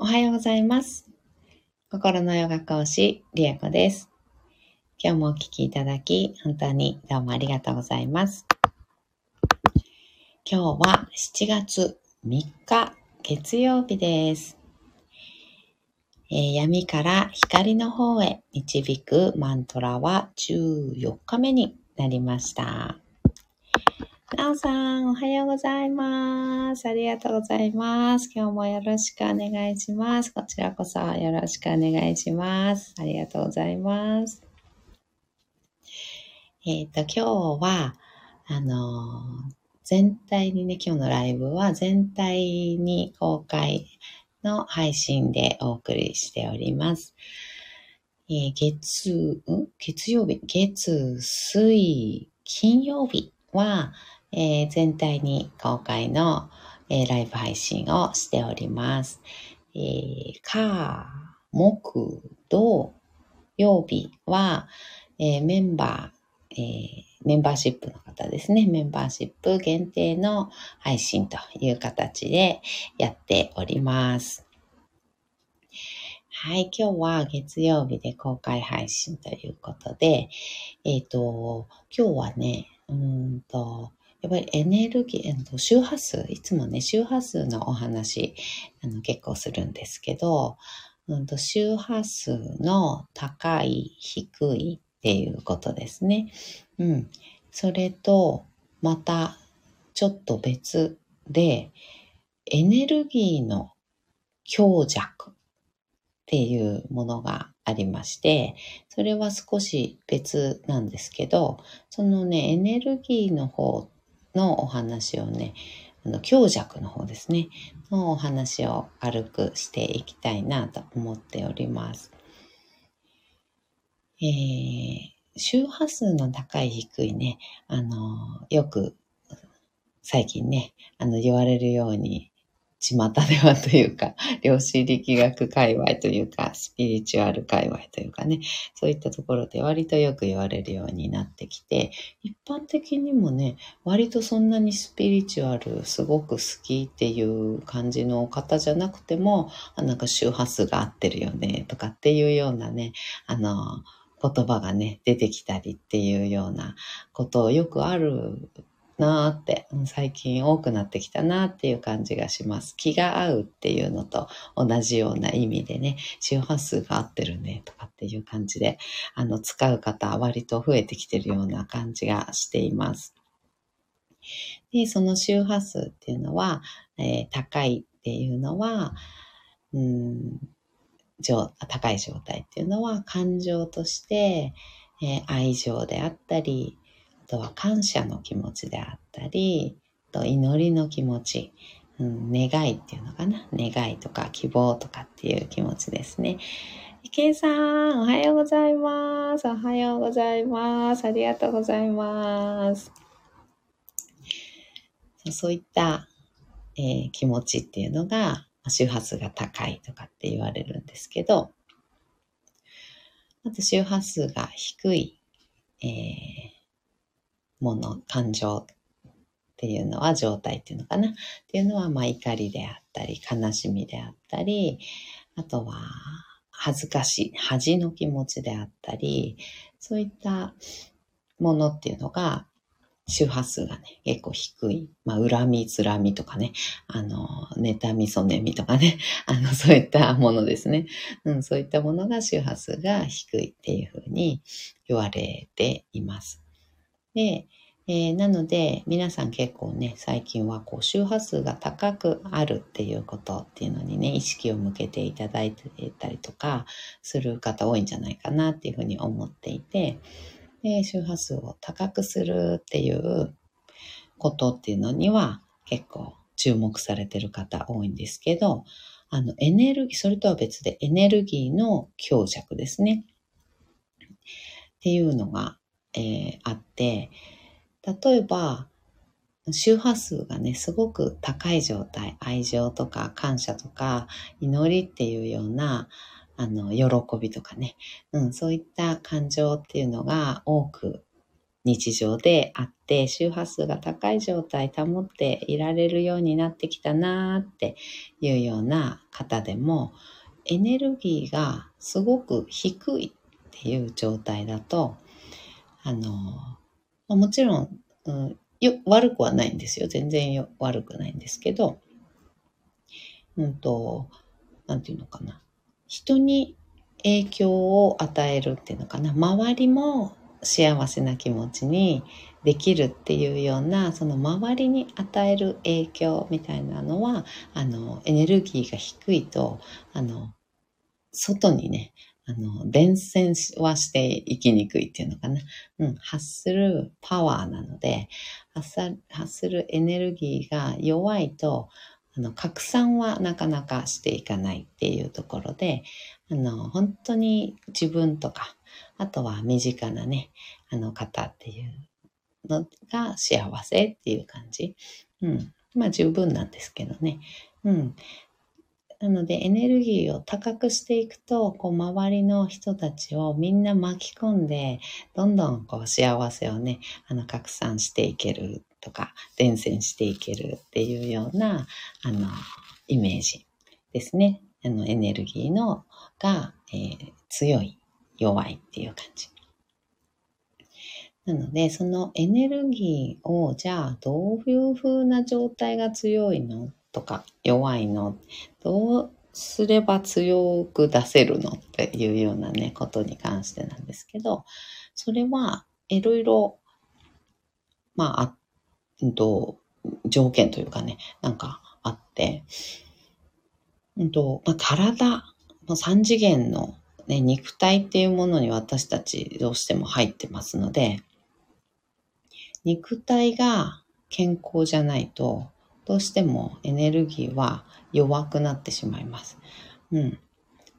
おはようございます。心のヨガ講師、リエコです。今日もお聞きいただき、本当にどうもありがとうございます。今日は7月3日、月曜日です。えー闇から光の方へ導くマントラは14日目になりました。なおさん、おはようございます。ありがとうございます。今日もよろしくお願いします。こちらこそよろしくお願いします。ありがとうございます。えっ、と、今日は、あのー全体にね、今日のライブは全体に公開の配信でお送りしております。えー月、ん？月曜日、月、水、金曜日は、えー全体に公開の、えーライブ配信をしております。えー、火、木、土、曜日は、えーメンバー、えーメンバーシップの方ですね。メンバーシップ限定の配信という形でやっております。はい、今日は月曜日で公開配信ということで、えっ、と、今日はね、うんと、やっぱりエネルギー、周波数、いつもね、周波数のお話、あの結構するんですけど、うんと周波数の高い、低いっていうことですね。うん。それと、また、ちょっと別で、エネルギーの強弱っていうものがありまして、それは少し別なんですけど、そのね、エネルギーの方のお話をね、あの強弱の方ですね、のお話を軽くしていきたいなと思っております。えー、周波数の高い低いね、あの、よく最近ね、あの言われるように、巷ではというか、量子力学界隈というか、スピリチュアル界隈というかね、そういったところで割とよく言われるようになってきて、一般的にもね、割とそんなにスピリチュアルすごく好きっていう感じの方じゃなくても、あなんか周波数が合ってるよねとかっていうようなね、あの、言葉がね、出てきたりっていうようなことをよくあるなって、最近多くなってきたなっていう感じがします。気が合うっていうのと同じような意味でね、周波数が合ってるねとかっていう感じで、あの、使う方は割と増えてきてるような感じがしています。で、その周波数っていうのは、えー高いっていうのは、うん、高い状態っていうのは感情として、えー愛情であったり、とは感謝の気持ちであったり、と祈りの気持ち、うん、願いっていうのかな？願いとか希望とかっていう気持ちですね。池井さん、おはようございます。おはようございます。ありがとうございます。そういった、えー気持ちっていうのが、周波数が高いとかって言われるんですけど、あと周波数が低い、えーもの、感情っていうのは、状態っていうのかなっていうのは、まあ怒りであったり、悲しみであったり、あとは恥ずかしい、恥の気持ちであったり、そういったものっていうのが、周波数がね、結構低い。まあ、恨み、つらみとかね、あの、妬み、そねみとかね、あの、そういったものですね。うん、そういったものが周波数が低いっていうふうに言われています。で、えーなので、皆さん結構ね、最近はこう周波数が高くあるっていうことっていうのにね、意識を向けていただいてたりとかする方多いんじゃないかなっていうふうに思っていて、で、周波数を高くするっていうことっていうのには結構注目されてる方多いんですけど、あの、エネルギー、それとは別でエネルギーの強弱ですね。っていうのが、えーあって、例えば、周波数がね、すごく高い状態、愛情とか感謝とか祈りっていうような、あの、喜びとかね、うん、そういった感情っていうのが多く日常であって、周波数が高い状態保っていられるようになってきたなーっていうような方でも、エネルギーがすごく低いっていう状態だと、あの、もちろん、うん、よ悪くはないんですよ。全然よ悪くないんですけど、うんと、なんていうのかな。人に影響を与えるっていうのかな。周りも幸せな気持ちにできるっていうようなその周りに与える影響みたいなのはあのエネルギーが低いとあの外にねあの伝染はしていきにくいっていうのかな、うん、発するパワーなので発するエネルギーが弱いとあの拡散はなかなかしていかないっていうところであの本当に自分とかあとは身近なね、あの方っていうのが幸せっていう感じ。うん。まあ十分なんですけどね。うん。なのでエネルギーを高くしていくと、こう周りの人たちをみんな巻き込んで、どんどんこう幸せをね、あの拡散していけるとか、伝染していけるっていうような、あの、イメージですね。あの、エネルギーのが、えー、強い弱いっていう感じ。なので、そのエネルギーを、じゃあ、どういう風な状態が強いのとか、弱いの。どうすれば強く出せるのっていうようなね、ことに関してなんですけど、それはいろいろ、まあ、あ、と、条件というかね、なんかあって、うんと、まあ、体、3次元のね、肉体っていうものに私たちどうしても入ってますので、肉体が健康じゃないと、どうしてもエネルギーは弱くなってしまいます。うん。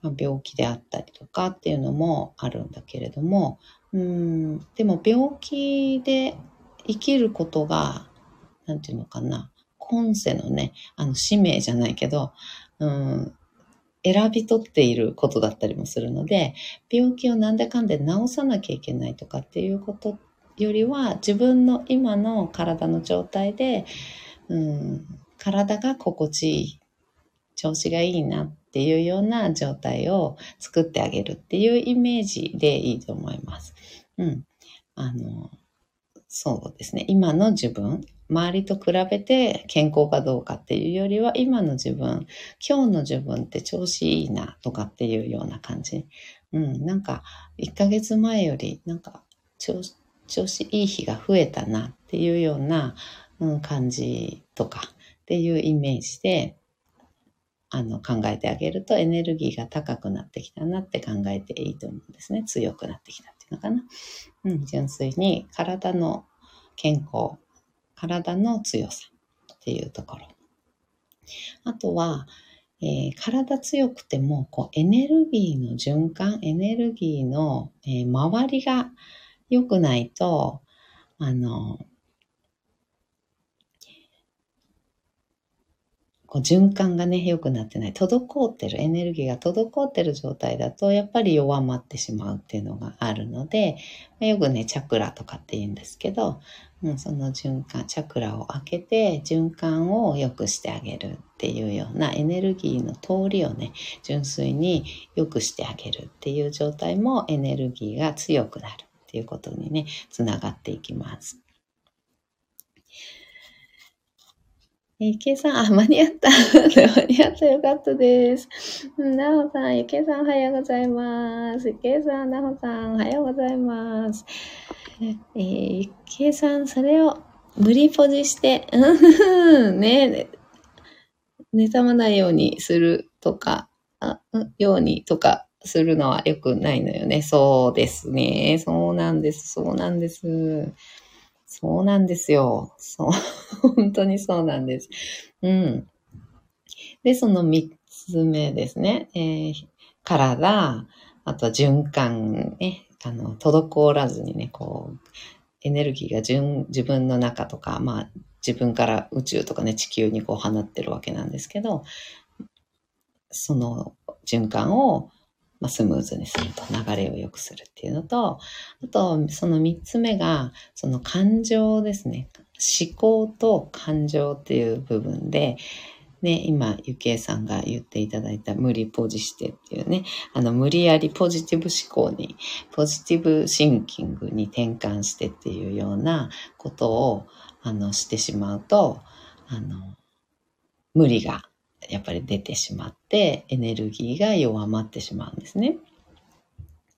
まあ、病気であったりとかっていうのもあるんだけれども、うん、でも病気で生きることが、なんていうのかな、今世のね、あの使命じゃないけど、うん、選び取っていることだったりもするので、病気をなんでかんで治さなきゃいけないとかっていうことよりは、自分の今の体の状態で、うん、体が心地いい、調子がいいなっていうような状態を作ってあげるっていうイメージでいいと思います。うん。あの、そうですね。今の自分、周りと比べて健康かどうかっていうよりは、今の自分、今日の自分って調子いいなとかっていうような感じ。うん、なんか、1ヶ月前より、なんか調、調子いい日が増えたなっていうような、うん、感じとかっていうイメージで、あの、考えてあげるとエネルギーが高くなってきたなって考えていいと思うんですね。強くなってきたっていうのかな。うん、純粋に体の健康、体の強さっていうところ。あとは、えー、体強くてもこうエネルギーの循環、エネルギーの、えー、周りが良くないと、あの、こう循環がね、良くなってない。滞ってる、エネルギーが滞ってる状態だと、やっぱり弱まってしまうっていうのがあるので、ま、よくね、チャクラとかって言うんですけど、うん、その循環、チャクラを開けて、循環を良くしてあげるっていうようなエネルギーの通りをね、純粋に良くしてあげるっていう状態もエネルギーが強くなるっていうことにね、つながっていきます。えけいさん、あ、間に合った。間に合ったよかったです。なほさん、ゆけいさんおはようございます。ゆけいさん、なほさんおはようございます。えー、ゆけいさん、それを無理ポジして、ね、妬まないようにするとか、あようにとかするのは良くないのよね。そうですね。そうなんです。そうなんです。そうなんですよ。そう。本当にそうなんです。うん。で、その三つ目ですね。えー、体、あと循環ね。あの、滞らずにね、こう、エネルギーが順自分の中とか、まあ、自分から宇宙とかね、地球にこう放ってるわけなんですけど、その循環をまあ、スムーズにすると、流れを良くするっていうのと、あと、その三つ目が、その感情ですね。思考と感情っていう部分で、ね、今、ゆきえさんが言っていただいた無理ポジしてっていうね、あの、無理やりポジティブ思考に、ポジティブシンキングに転換してっていうようなことを、あの、してしまうと、あの、無理がやっぱり出てしまって、エネルギーが弱まってしまうんですね。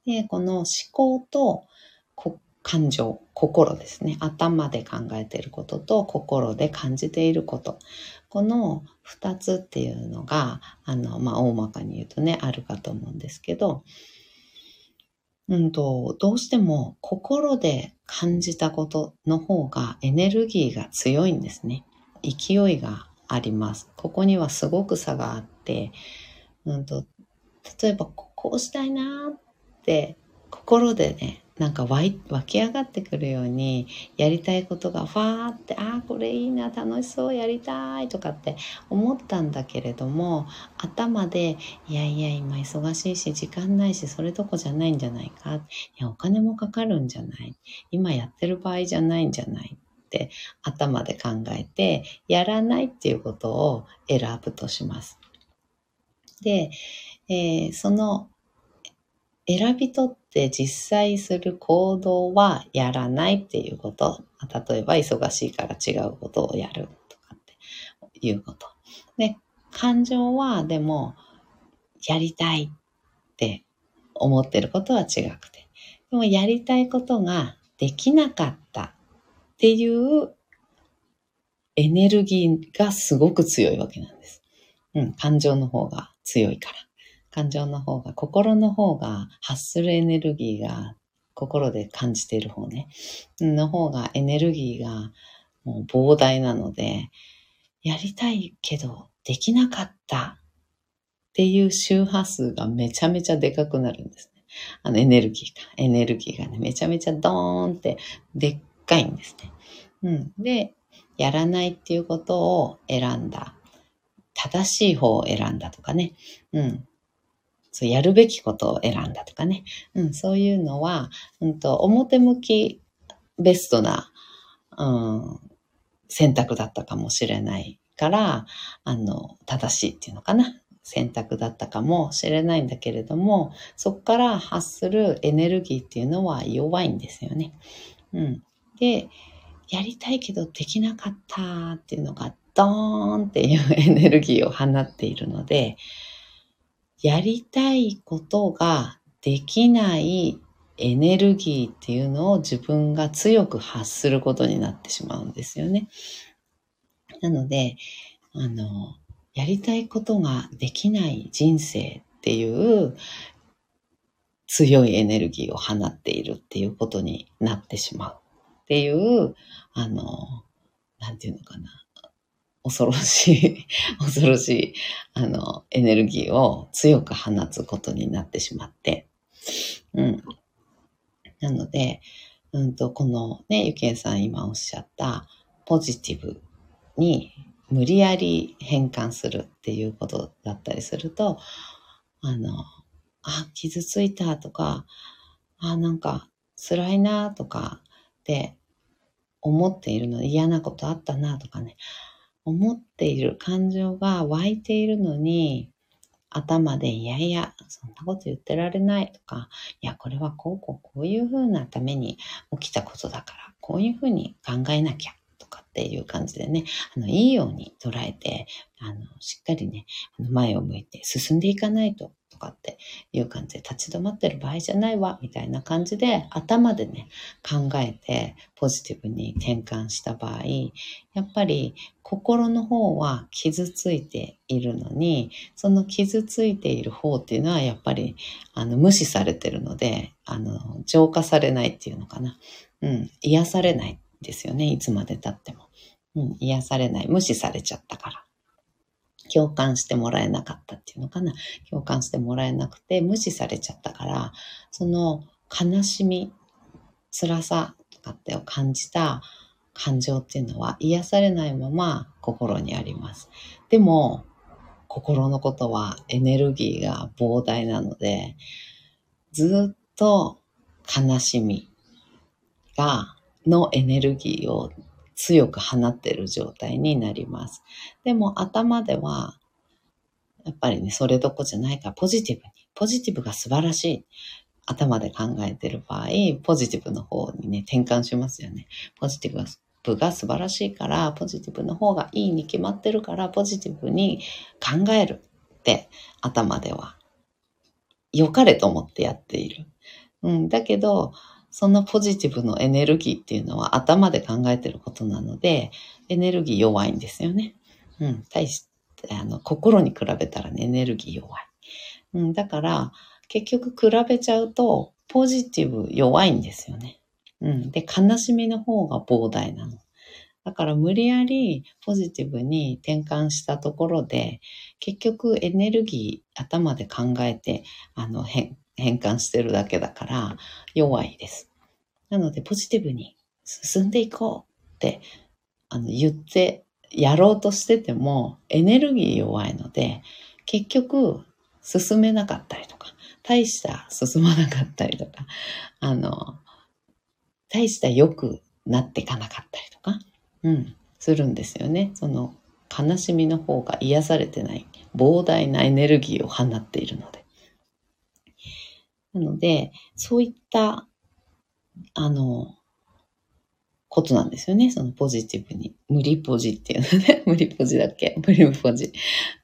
で、この思考と感情、心ですね。頭で考えていることと心で感じていること。この二つっていうのが、あの、まあ、大まかに言うとね、あるかと思うんですけど、うんと、どうしても心で感じたことの方がエネルギーが強いんですね。勢いがあります。ここにはすごく差があって、うんと、例えばこうしたいなって心でね、なんか湧き上がってくるようにやりたいことがファーってああこれいいな楽しそうやりたいとかって思ったんだけれども頭でいやいや今忙しいし時間ないしそれどこじゃないんじゃないかいやお金もかかるんじゃない今やってる場合じゃないんじゃないって頭で考えてやらないっていうことを選ぶとします。で、えー、その選び取って実際する行動はやらないっていうこと。例えば忙しいから違うことをやるとかっていうこと。で、感情はでもやりたいって思ってることは違くて。でもやりたいことができなかったっていうエネルギーがすごく強いわけなんです。うん、感情の方が強いから。感情の方が、心の方が発するエネルギーが、心で感じている方ね、の方がエネルギーがもう膨大なので、やりたいけどできなかったっていう周波数がめちゃめちゃでかくなるんですね。あのエネルギーが、エネルギーがね、めちゃめちゃドーンってでっかいんですね。うん。で、やらないっていうことを選んだ。正しい方を選んだとかね。うん。そうやるべきことを選んだとかね。うん、そういうのは、うんと、表向きベストな、うん、選択だったかもしれないから、あの、正しいっていうのかな。選択だったかもしれないんだけれども、そこから発するエネルギーっていうのは弱いんですよね。うん。で、やりたいけどできなかったっていうのがドーンっていうエネルギーを放っているので、やりたいことができないエネルギーっていうのを自分が強く発することになってしまうんですよね。なので、あの、やりたいことができない人生っていう強いエネルギーを放っているっていうことになってしまうっていう、あの、なんていうのかな。恐ろしい、恐ろしい、あの、エネルギーを強く放つことになってしまって、うん。なので、うんと、このね、ゆきえさん今おっしゃったポジティブに無理やり変換するっていうことだったりすると、あの、あ、傷ついたとか、あ、なんか辛いなとかって思っているの嫌なことあったなとかね、思っている感情が湧いているのに、頭で、いやいや、そんなこと言ってられないとか、いや、これはこうこうこういうふうなために起きたことだから、こういうふうに考えなきゃとかっていう感じでね、あの、いいように捉えて、あの、しっかりね、あの前を向いて進んでいかないととかっていう感じで立ち止まってる場合じゃないわ、みたいな感じで頭でね、考えてポジティブに転換した場合、やっぱり心の方は傷ついているのに、その傷ついている方っていうのはやっぱりあの無視されてるので、あの、浄化されないっていうのかな。うん、癒されないですよね、いつまで経っても。うん、癒されない。無視されちゃったから。共感してもらえなかったっていうのかな。共感してもらえなくて無視されちゃったから、その悲しみ、辛さとかってを感じた感情っていうのは癒されないまま心にあります。でも、心のことはエネルギーが膨大なので、ずっと悲しみが、のエネルギーを強く放ってる状態になります。でも頭では、やっぱりね、それどこじゃないからポジティブに、ポジティブが素晴らしい。頭で考えてる場合、ポジティブの方にね、転換しますよね。ポジティブブが素晴らしいから、ポジティブの方がいいに決まってるから、ポジティブに考えるって頭では良かれと思ってやっている。うん、だけど、そのポジティブのエネルギーっていうのは頭で考えてることなので、エネルギー弱いんですよね。うん、対して、あの、心に比べたらね、エネルギー弱い。うん、だから、結局比べちゃうと、ポジティブ弱いんですよね。うん。で、悲しみの方が膨大なの。だから無理やりポジティブに転換したところで、結局エネルギー頭で考えて、あの、変、変換してるだけだから弱いです。なのでポジティブに進んでいこうって、あの、言ってやろうとしててもエネルギー弱いので、結局進めなかったりとか、大した進まなかったりとか、あの、大した良くなっていかなかったりとか、うん、するんですよね。その悲しみの方が癒されてない膨大なエネルギーを放っているので。なので、そういった、あの、ことなんですよね。そのポジティブに。無理ポジっていうのね。無理ポジだっけ？無理ポジ。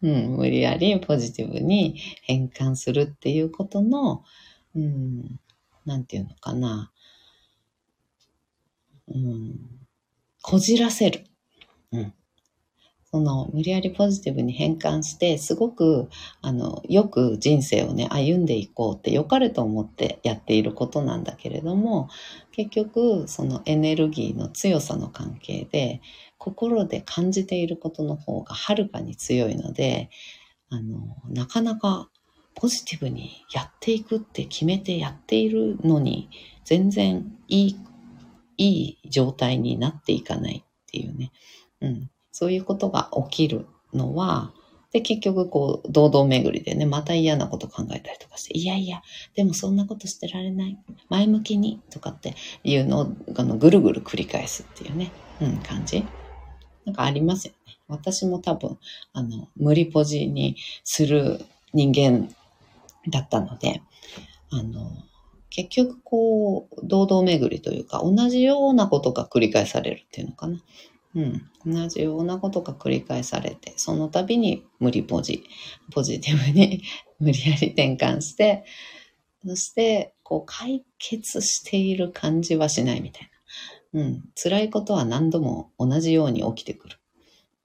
うん、無理やりポジティブに変換するっていうことの、うん、なんていうのかな。うん、こじらせる。うん。その、無理やりポジティブに変換して、すごく、あの、よく人生をね、歩んでいこうって良かれと思ってやっていることなんだけれども、結局、そのエネルギーの強さの関係で、心で感じていることの方がはるかに強いので、あの、なかなかポジティブにやっていくって決めてやっているのに、全然いいいい状態になっていかないっていうね。うん。そういうことが起きるのは、で、結局、こう、堂々巡りでね、また嫌なこと考えたりとかして、いやいや、でもそんなことしてられない。前向きに、とかっていうのを、あの、ぐるぐる繰り返すっていうね、うん、感じ。なんかありますよね。私も多分、あの、無理ポジにする人間だったので、あの、結局こう、堂々巡りというか、同じようなことが繰り返されるっていうのかな。うん。同じようなことが繰り返されて、その度に無理ポジ、ポジティブに 無理やり転換して、そして、こう、解決している感じはしないみたいな。うん。辛いことは何度も同じように起きてくる。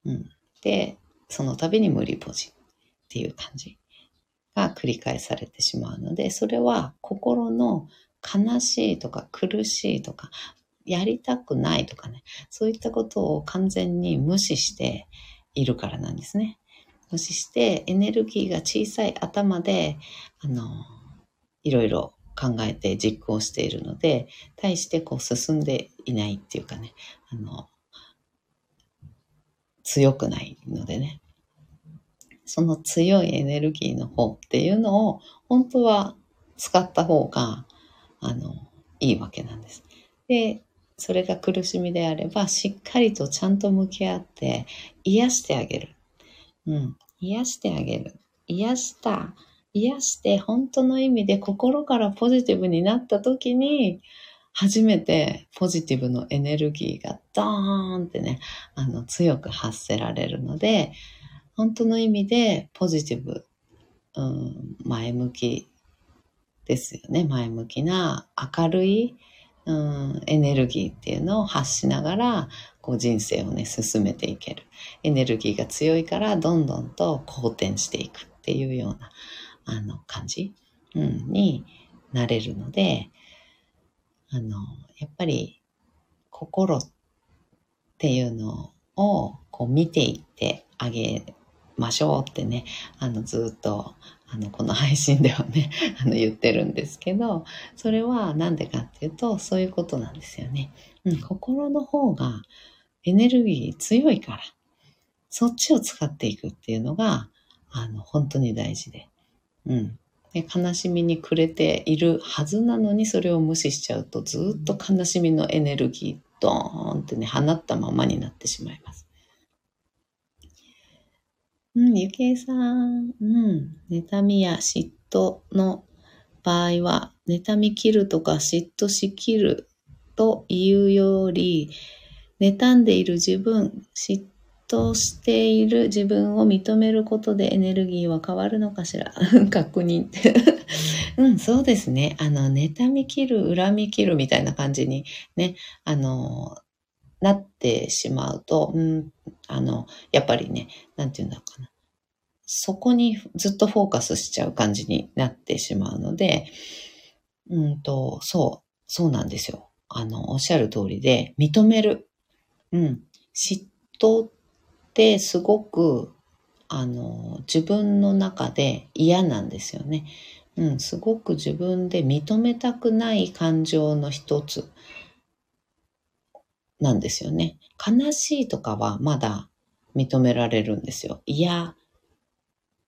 うん。で、その度に無理ポジっていう感じ。が繰り返されてしまうので、それは心の悲しいとか苦しいとか、やりたくないとかね、そういったことを完全に無視しているからなんですね。無視してエネルギーが小さい頭で、あの、いろいろ考えて実行しているので、対してこう進んでいないっていうかね、あの、強くないのでね。その強いエネルギーの方っていうのを本当は使った方が、あの、いいわけなんです。で、それが苦しみであれば、しっかりとちゃんと向き合って癒してあげる。うん。癒してあげる。癒した。癒して本当の意味で心からポジティブになった時に、初めてポジティブのエネルギーがドーンってね、あの、強く発せられるので、本当の意味でポジティブ、うん、前向きですよね。前向きな明るい、うん、エネルギーっていうのを発しながら、こう人生をね、進めていける。エネルギーが強いから、どんどんと好転していくっていうような、あの、感じ、うん、になれるので、あの、やっぱり、心っていうのを、こう見ていってあげましょうってね、あの、ずっと、あの、この配信ではね、あの、言ってるんですけど、それはなんでかっていうと、そういうことなんですよね。うん、心の方がエネルギー強いから、そっちを使っていくっていうのが、あの、本当に大事で。うん。で悲しみに暮れているはずなのにそれを無視しちゃうとずっと悲しみのエネルギードーンってね、放ったままになってしまいます。うん、ゆけいさん。うん。妬みや嫉妬の場合は、妬み切るとか嫉妬しきるというより、妬んでいる自分、嫉妬している自分を認めることでエネルギーは変わるのかしら？確認うん、そうですね。あの、妬み切る、恨み切るみたいな感じにね、あの、なってしまうと、うん、あの、やっぱりね、なんていうんだろうかな。そこにずっとフォーカスしちゃう感じになってしまうので、うんと、そう、そうなんですよ。あの、おっしゃる通りで、認める。うん。嫉妬ってすごく、あの、自分の中で嫌なんですよね。うん、すごく自分で認めたくない感情の一つなんですよね。悲しいとかはまだ認められるんですよ。いや、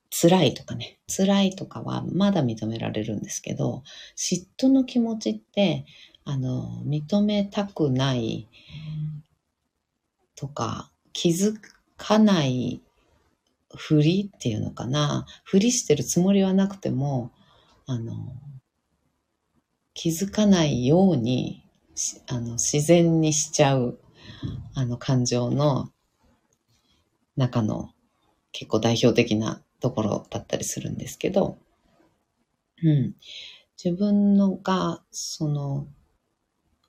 辛いとかね、辛いとかはまだ認められるんですけど、嫉妬の気持ちって、あの、認めたくないとか、気づかないふりっていうのかな。ふりしてるつもりはなくても、あの、気づかないように、あの、自然にしちゃう、あの、感情の中の結構代表的なところだったりするんですけど、うん。自分のが、その、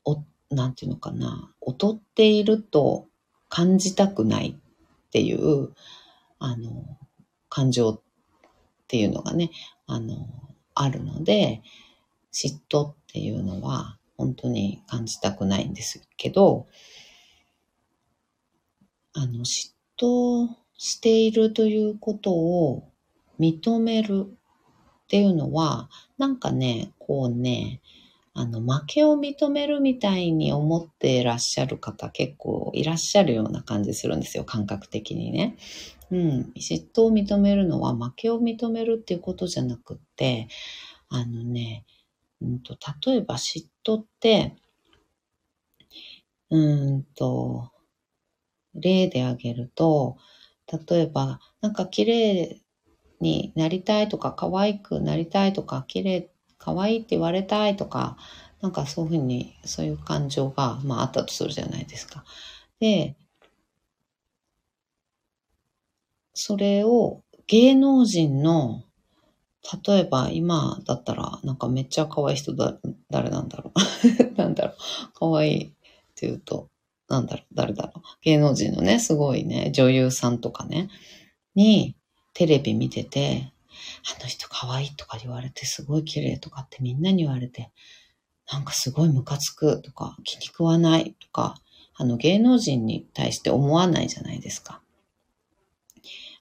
お、なんていうのかな、劣っていると感じたくないっていう、あの、感情っていうのがね、あの、あるので、嫉妬っていうのは本当に感じたくないんですけど、あの、嫉妬しているということを認めるっていうのは、なんかね、こうね、あの、負けを認めるみたいに思っていらっしゃる方結構いらっしゃるような感じするんですよ、感覚的にね。うん。嫉妬を認めるのは負けを認めるっていうことじゃなくって、あのね、うんと、例えば嫉妬って、うんと、例で挙げると、例えば、なんか綺麗になりたいとか、可愛くなりたいとか、綺麗可愛いって言われたいとか、なんかそういうふうに、そういう感情が、まああったとするじゃないですか。で、それを芸能人の、例えば今だったら、なんかめっちゃ可愛い人だ、誰なんだろう なんだろう。可愛いって言うと、なんだろう、誰だろう。芸能人のね、すごいね、女優さんとかね、に、テレビ見てて、あの人可愛いとか言われて、すごい綺麗とかってみんなに言われて、なんかすごいムカつくとか、気に食わないとか、あの芸能人に対して思わないじゃないですか。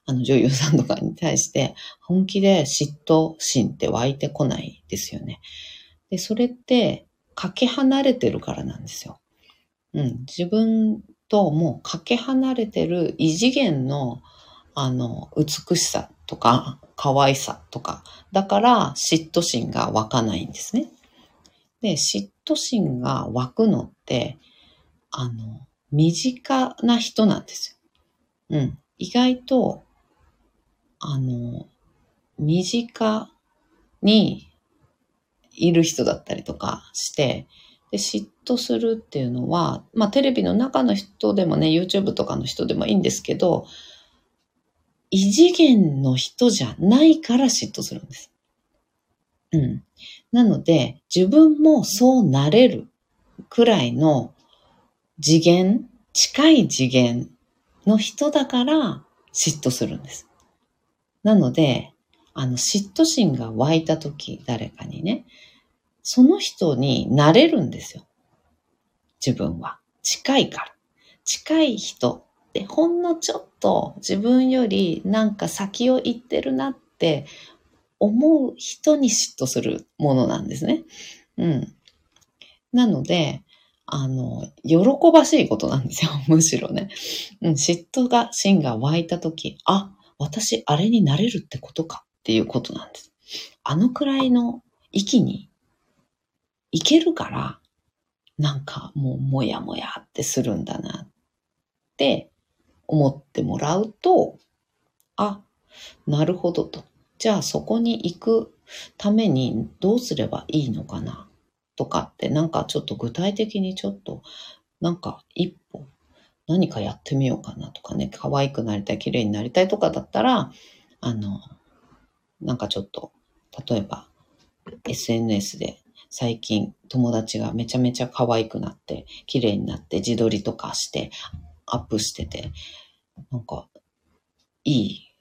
あの女優さんとかに対して本気で嫉妬心って湧いてこないですよね。で、それってかけ離れてるからなんですよ。うん。自分ともうかけ離れてる異次元のあの美しさとか可愛さとか、だから嫉妬心が湧かないんですね。で、嫉妬心が湧くのって、あの、身近な人なんですよ。うん。意外と、あの、身近にいる人だったりとかして、で嫉妬するっていうのは、まあテレビの中の人でもね、YouTube とかの人でもいいんですけど、異次元の人じゃないから嫉妬するんです。うん。なので、自分もそうなれるくらいの次元、近い次元の人だから嫉妬するんです。なので、あの、嫉妬心が湧いた時、誰かにね、その人になれるんですよ。自分は。近いから。近い人で、ほんのちょっと自分よりなんか先を行ってるなって思う人に嫉妬するものなんですね。うん。なので、あの、喜ばしいことなんですよ。むしろね。うん、嫉妬が、心が湧いたとき、あ、私あれになれるってことかっていうことなんです。あのくらいの域に行けるから、なんかもうもやもやってするんだなって思ってもらうと、あ、なるほどと。じゃあそこに行くためにどうすればいいのかなとかってなんかちょっと具体的にちょっとなんか一歩何かやってみようかなとかね、可愛くなりたい、綺麗になりたいとかだったら、あの、なんかちょっと、例えば SNS で最近友達がめちゃめちゃ可愛くなって、綺麗になって自撮りとかしてアップしてて、なんかいい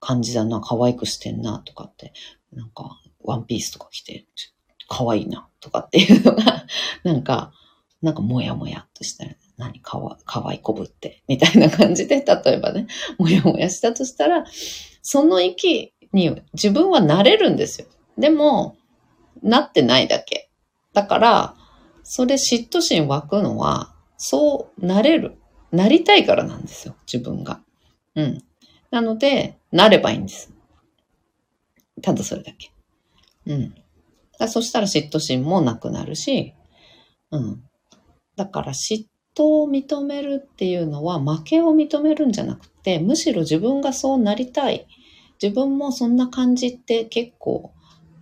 感じだな、可愛くしてんなとかって、なんかワンピースとか着て、可愛いなとかっていうのが、なんか、なんかもやもやっとしたら、何かわ、かわいこぶって、みたいな感じで、例えばね、もやもやしたとしたら、その域に自分はなれるんですよ。でも、なってないだけ。だから、それ嫉妬心湧くのは、そうなれる。なりたいからなんですよ、自分が。うん。なので、なればいいんです。ただそれだけ。うん。だそしたら嫉妬心もなくなるし、うん。だから嫉妬を認めるっていうのは負けを認めるんじゃなくて、むしろ自分がそうなりたい。自分もそんな感じって結構、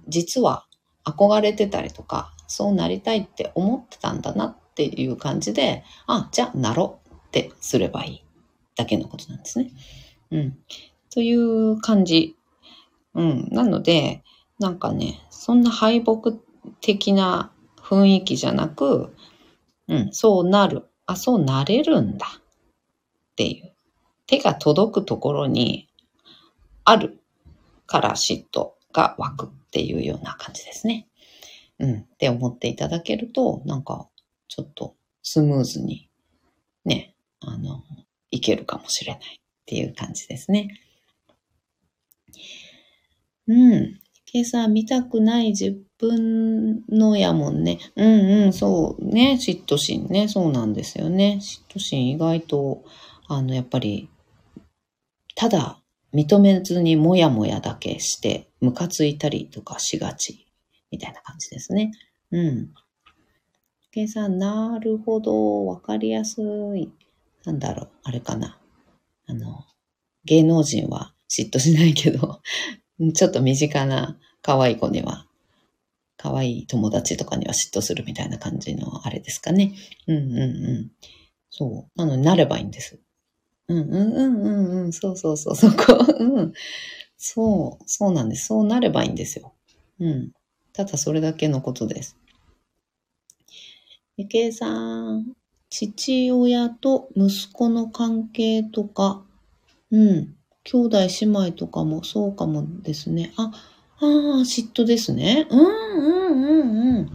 実は憧れてたりとか、そうなりたいって思ってたんだなっていう感じで、あ、じゃあなろうってすればいいだけのことなんですね。うん。という感じ。うん。なので、なんかね、そんな敗北的な雰囲気じゃなく、うん、そうなる。あ、そうなれるんだ。っていう。手が届くところにあるから嫉妬が湧くっていうような感じですね。うん。って思っていただけると、なんか、ちょっとスムーズに、ね、あの、いけるかもしれないっていう感じですね。うん。計算見たくない自分のやもんね。うんうん、そうね。嫉妬心ね。そうなんですよね。嫉妬心意外と、あの、やっぱり、ただ認めずにもやもやだけして、ムカついたりとかしがち、みたいな感じですね。うん。計算、なるほど、わかりやすい。なんだろう、あれかな。あの、芸能人は嫉妬しないけど、ちょっと身近な可愛い子には、可愛い友達とかには嫉妬するみたいな感じのあれですかね。うんうんうん。そう。なのになればいいんです。うんうんうんうんうん。そうそうそう、そこ。うん。そう、そうなんです。そうなればいいんですよ。うん。ただそれだけのことです。ゆけいさん、父親と息子の関係とか、うん。兄弟姉妹とかもそうかもですね。あ、ああ、嫉妬ですね。うんうんうんうん。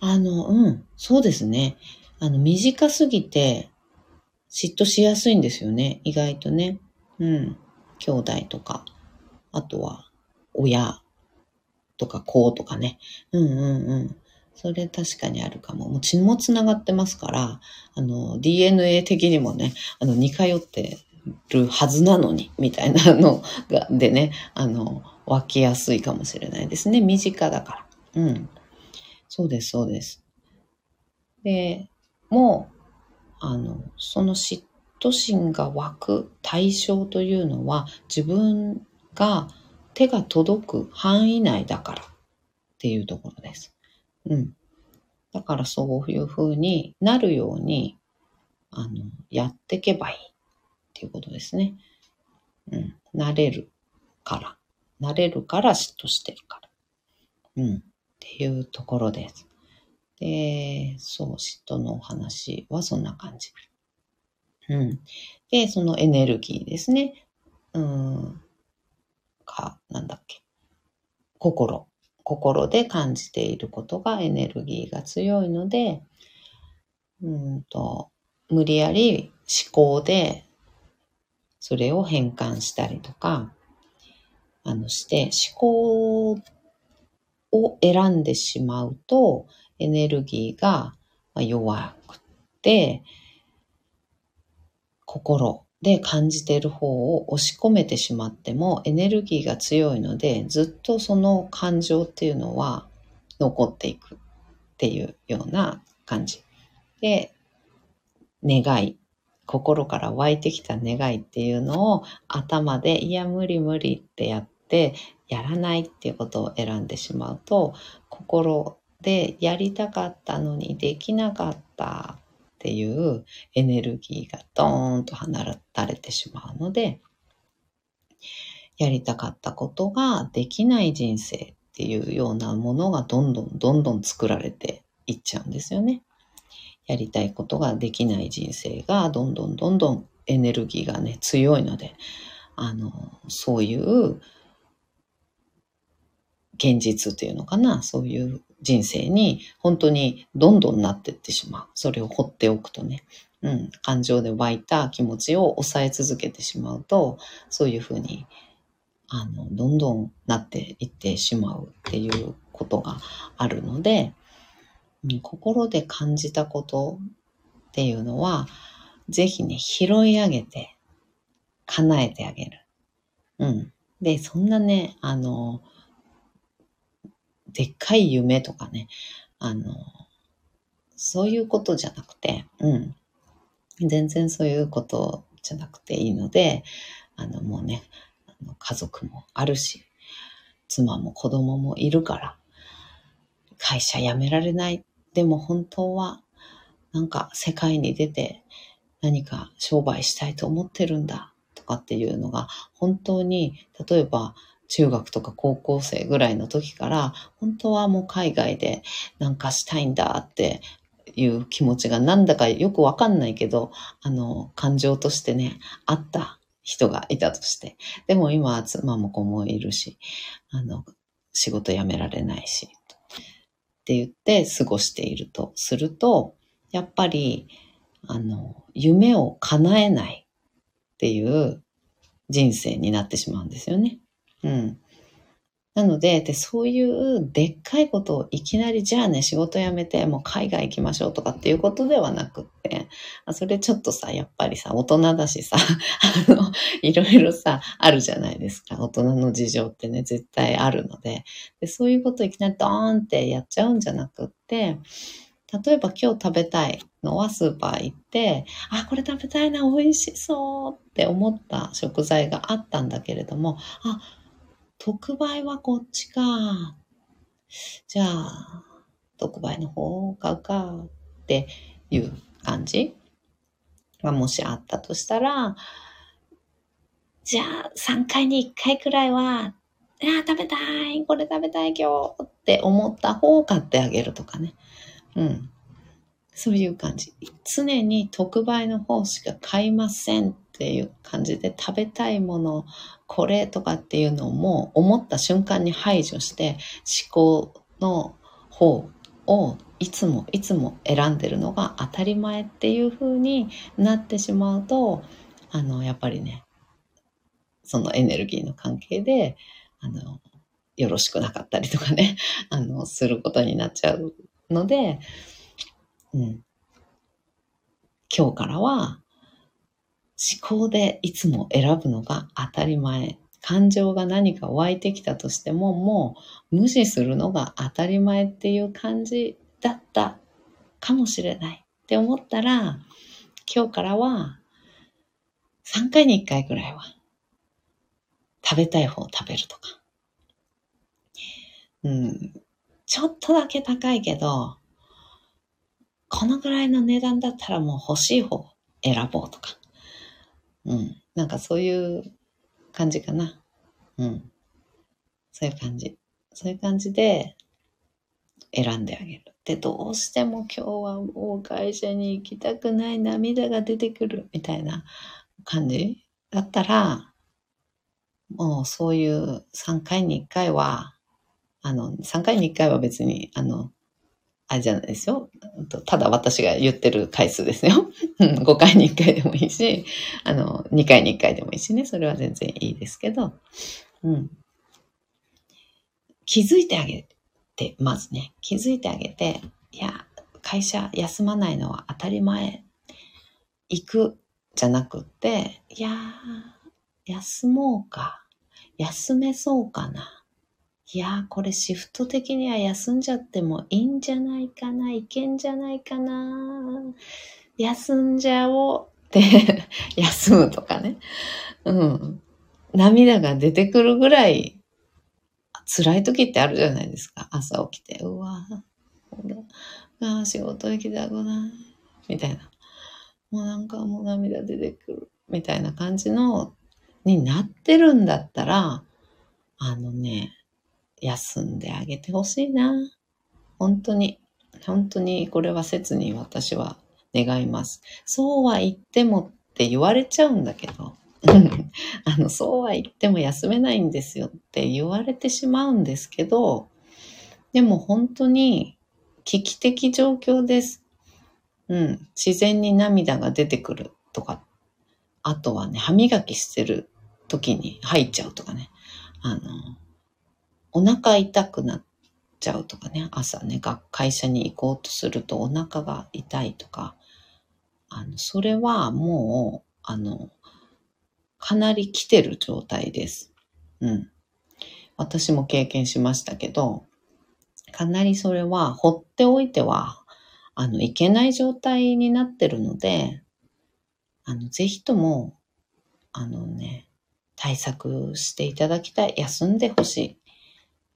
あの、うん、そうですね。あの、短すぎて嫉妬しやすいんですよね。意外とね。うん。兄弟とか、あとは親とか子とかね。うんうんうん。それ確かにあるかも。もう血も繋がってますから、あの、DNA 的にもね、あの、似通ってるはずなのに、みたいなのが、でね、あの、湧きやすいかもしれないですね。身近だから。うん。そうです、そうです。で、もう、あの、その嫉妬心が湧く対象というのは、自分が手が届く範囲内だからっていうところです。うん。だからそういうふうになるように、あの、やっていけばいい。っていうことですね。うん。慣れるから。慣れるから嫉妬してるから。うん。っていうところです。で、そう、嫉妬のお話はそんな感じ。うん。で、そのエネルギーですね。うん。か、なんだっけ。心。心で感じていることがエネルギーが強いので、うんと、無理やり思考でそれを変換したりとか、あのして、思考を選んでしまうと、エネルギーが弱くて、心で感じている方を押し込めてしまってもエネルギーが強いのでずっとその感情っていうのは残っていくっていうような感じ。で、願い、心から湧いてきた願いっていうのを頭でいや無理無理ってやってやらないっていうことを選んでしまうと心でやりたかったのにできなかったっていうエネルギーがドーンと離れてしまうので、やりたかったことができない人生っていうようなものがどんどんどんどん作られていっちゃうんですよね。やりたいことができない人生がどんどんどんどんエネルギーがね強いので、あの、そういう現実というのかな、そういう人生に本当にどんどんなっていってしまう。それを放っておくとね。うん、感情で湧いた気持ちを抑え続けてしまうと、そういうふうに、あの、どんどんなっていってしまうっていうことがあるので、心で感じたことっていうのは、ぜひね、拾い上げて、叶えてあげる。うん。で、そんなね、あの、でっかい夢とかね、あの、そういうことじゃなくて、うん。全然そういうことじゃなくていいので、あの、もうね、家族もあるし、妻も子供もいるから、会社辞められない。でも本当は、なんか世界に出て何か商売したいと思ってるんだとかっていうのが本当に例えば中学とか高校生ぐらいの時から、本当はもう海外でなんかしたいんだっていう気持ちがなんだかよくわかんないけど、あの、感情としてね、あった人がいたとして。でも今は妻も子もいるし、あの、仕事辞められないし、って言って過ごしているとすると、やっぱり、あの、夢を叶えないっていう人生になってしまうんですよね。うん。なのでで、そういうでっかいことをいきなり、じゃあね、仕事辞めて、もう海外行きましょうとかっていうことではなくって、それちょっとさ、やっぱりさ、大人だしさ、あの、いろいろさ、あるじゃないですか。大人の事情ってね、絶対あるので。でそういうこといきなりドーンってやっちゃうんじゃなくって、例えば今日食べたいのはスーパー行って、あ、これ食べたいな、美味しそうって思った食材があったんだけれども、あ、特売はこっちか。じゃあ、特売の方を買うかっていう感じ？がもしあったとしたら、じゃあ3回に1回くらいは、いや、食べたい、これ食べたい今日って思った方を買ってあげるとかね。うん。そういう感じ。常に特売の方しか買いませんっていう感じで食べたいもの、これとかっていうのも思った瞬間に排除して思考の方をいつもいつも選んでるのが当たり前っていう風になってしまうとあのやっぱりねそのエネルギーの関係であのよろしくなかったりとかね あのすることになっちゃうので、うん、今日からは思考でいつも選ぶのが当たり前。感情が何か湧いてきたとしても、もう無視するのが当たり前っていう感じだったかもしれないって思ったら、今日からは3回に1回ぐらいは食べたい方を食べるとか。うん、ちょっとだけ高いけど、このぐらいの値段だったらもう欲しい方を選ぼうとか。うん。なんかそういう感じかな。うん。そういう感じ。そういう感じで選んであげる。で、どうしても今日はもう会社に行きたくない涙が出てくるみたいな感じだったら、もうそういう3回に1回は、あの、3回に1回は別に、あの、あれじゃないですよ。ただ私が言ってる回数ですよ。5回に1回でもいいし、あの、2回に1回でもいいしね。それは全然いいですけど、うん。気づいてあげて、まずね、気づいてあげて、いや、会社休まないのは当たり前。行くじゃなくって、いや、休もうか。休めそうかな。いやー、これシフト的には休んじゃってもいいんじゃないかな。いけんじゃないかな。休んじゃおうって 休むとかね。うん。涙が出てくるぐらい辛い時ってあるじゃないですか。朝起きて、うわぁ、仕事行きたくない。みたいな。もうなんかもう涙出てくる。みたいな感じの、になってるんだったら、あのね、休んであげてほしいな。本当に、本当にこれは切に私は願います。そうは言ってもって言われちゃうんだけど、あの、そうは言っても休めないんですよって言われてしまうんですけど、でも本当に危機的状況です。うん。自然に涙が出てくるとか、あとはね、歯磨きしてる時に入っちゃうとかね。あの、お腹痛くなっちゃうとかね。朝ね、会社に行こうとするとお腹が痛いとか。あの、それはもう、あの、かなり来てる状態です。うん。私も経験しましたけど、かなりそれは放っておいては、あの、いけない状態になってるので、あの、ぜひとも、あのね、対策していただきたい。休んでほしい。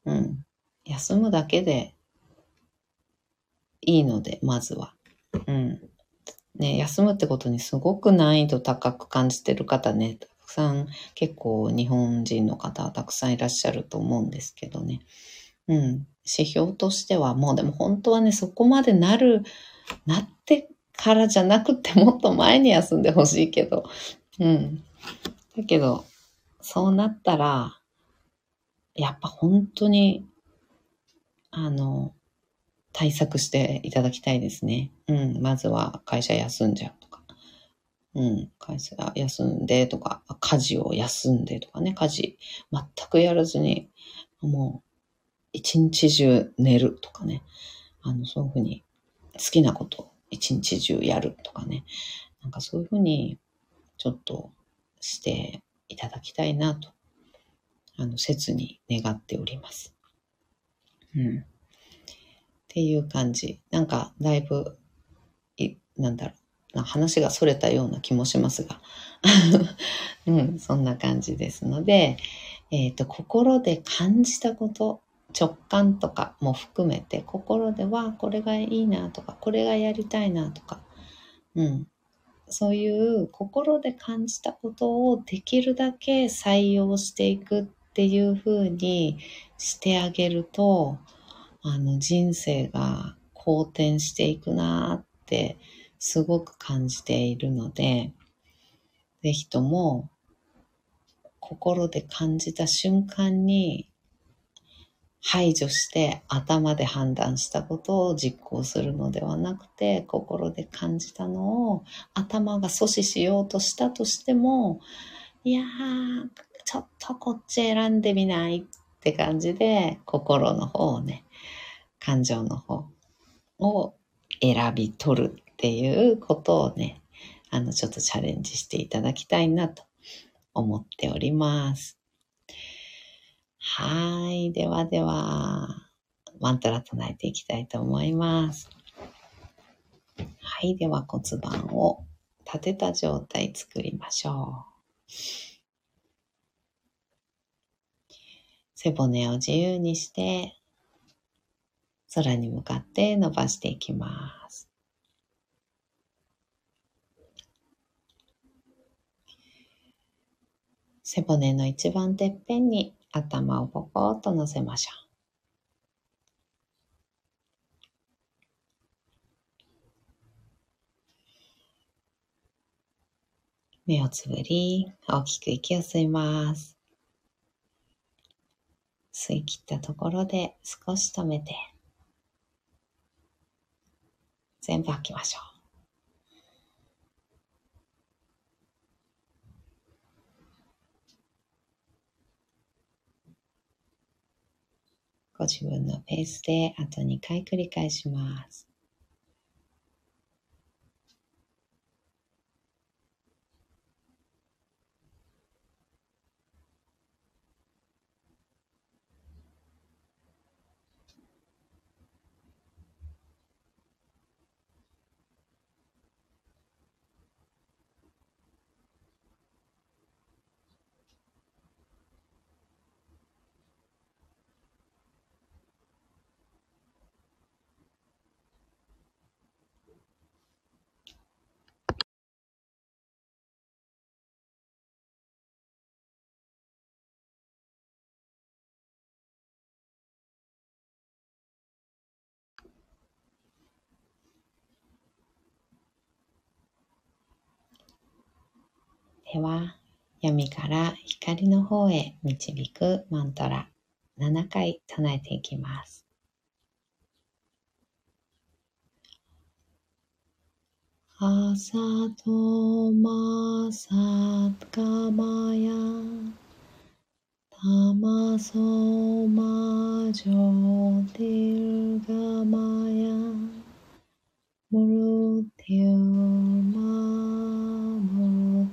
うん。休むだけでいいので、まずは。うん。ね、休むってことにすごく難易度高く感じてる方ね、たくさん結構日本人の方たくさんいらっしゃると思うんですけどね。うん。指標としてはもうでも本当はね、そこまでなる、なってからじゃなくてもっと前に休んでほしいけど。うん。だけど、そうなったら、やっぱ本当に、あの、対策していただきたいですね。うん。まずは会社休んじゃうとか。うん、会社休んでとか、家事を休んでとかね、家事全くやらずに、もう一日中寝るとかね、あの、そういうふうに好きなこと一日中やるとかね、なんかそういうふうにちょっとしていただきたいなと、あの、切に願っております。うん。っていう感じ。なんか、だいぶ、い、なんだろう。な話が逸れたような気もしますが、うん、そんな感じですので、えっ、ー、と、心で感じたこと、直感とかも含めて、心ではこれがいいなとか、これがやりたいなとか、うん、そういう心で感じたことをできるだけ採用していくっっていう風にしてあげると、あの人生が好転していくなってすごく感じているので、ぜひとも心で感じた瞬間に排除して頭で判断したことを実行するのではなくて心で感じたのを頭が阻止しようとしたとしてもいやーちょっとこっち選んでみないって感じで心の方をね感情の方を選び取るっていうことをね、あの、ちょっとチャレンジしていただきたいなと思っております。はい。ではでは、マントラ唱えていきたいと思います。はい。では骨盤を立てた状態作りましょう。背骨を自由にして、空に向かって伸ばしていきます。背骨の一番てっぺんに頭をポコッと乗せましょう。目をつぶり、大きく息を吸います。吸い切ったところで少し止めて、全部吐きましょう。ご自分のペースであと2回繰り返します。では、闇から光の方へ導くマントラ7回唱えていきます。アサトマサカマヤタマソマジョティルガマヤムルテ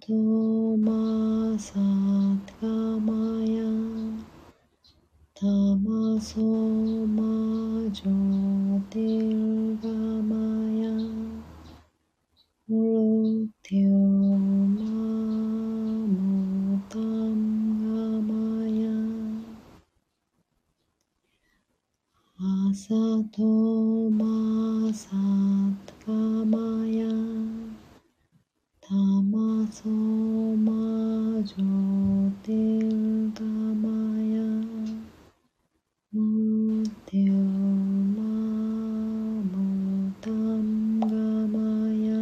とまさ Tamaso Majotirgamaya Murtyo Mamutangamaya Asato Masatkamaya Tamaso Majotirgamaya Murtyo Mamutangamaya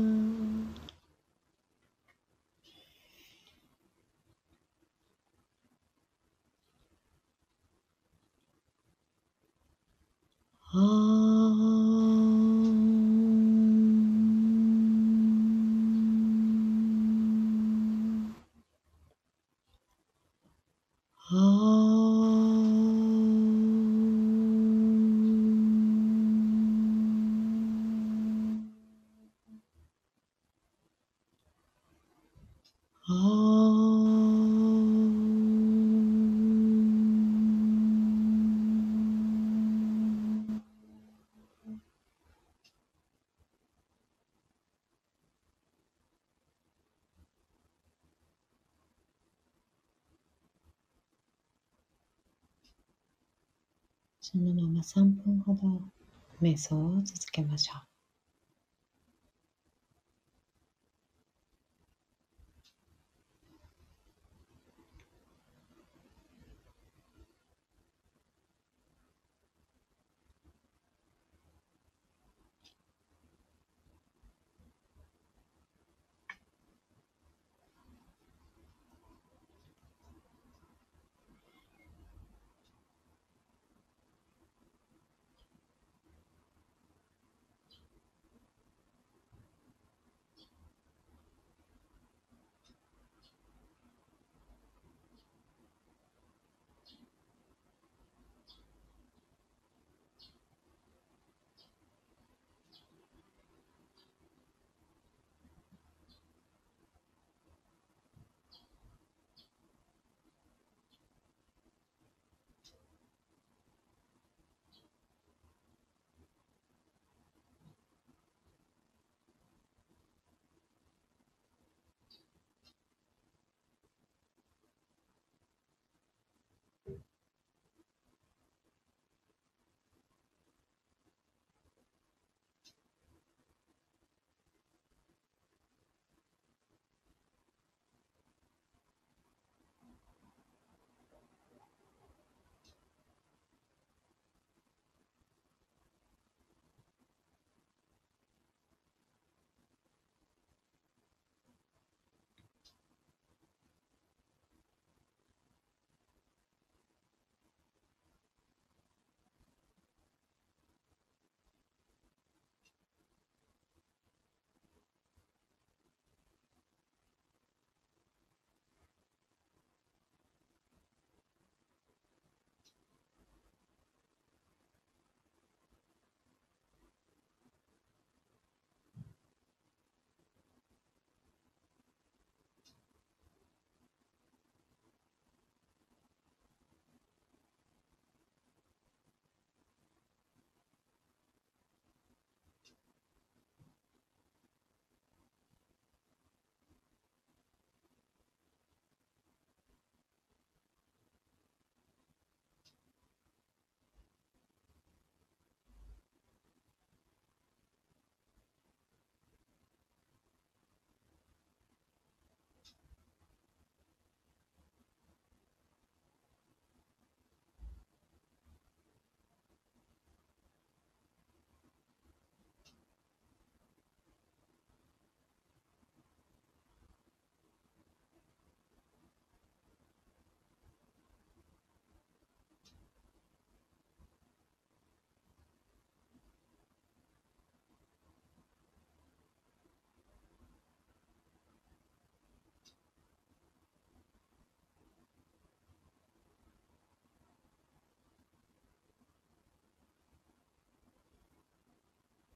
Om. Om. Om. そのまま3分ほど瞑想を続けましょう。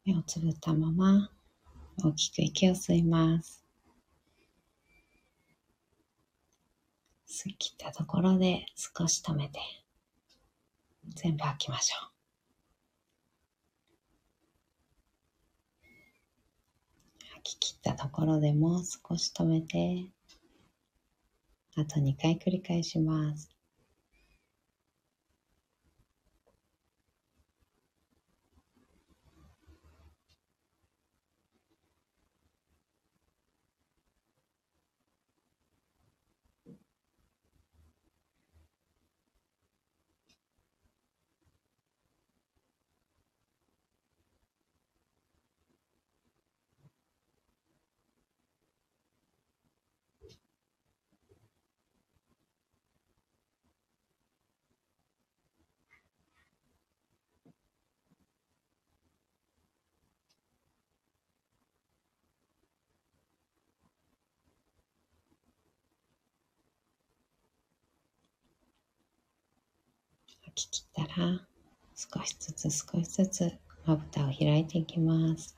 目をつぶったまま大きく息を吸います。吸い切ったところで少し止めて全部吐きましょう。吐き切ったところでもう少し止めてあと2回繰り返します。き切ったら少しずつ少しずつまぶたを開いていきます。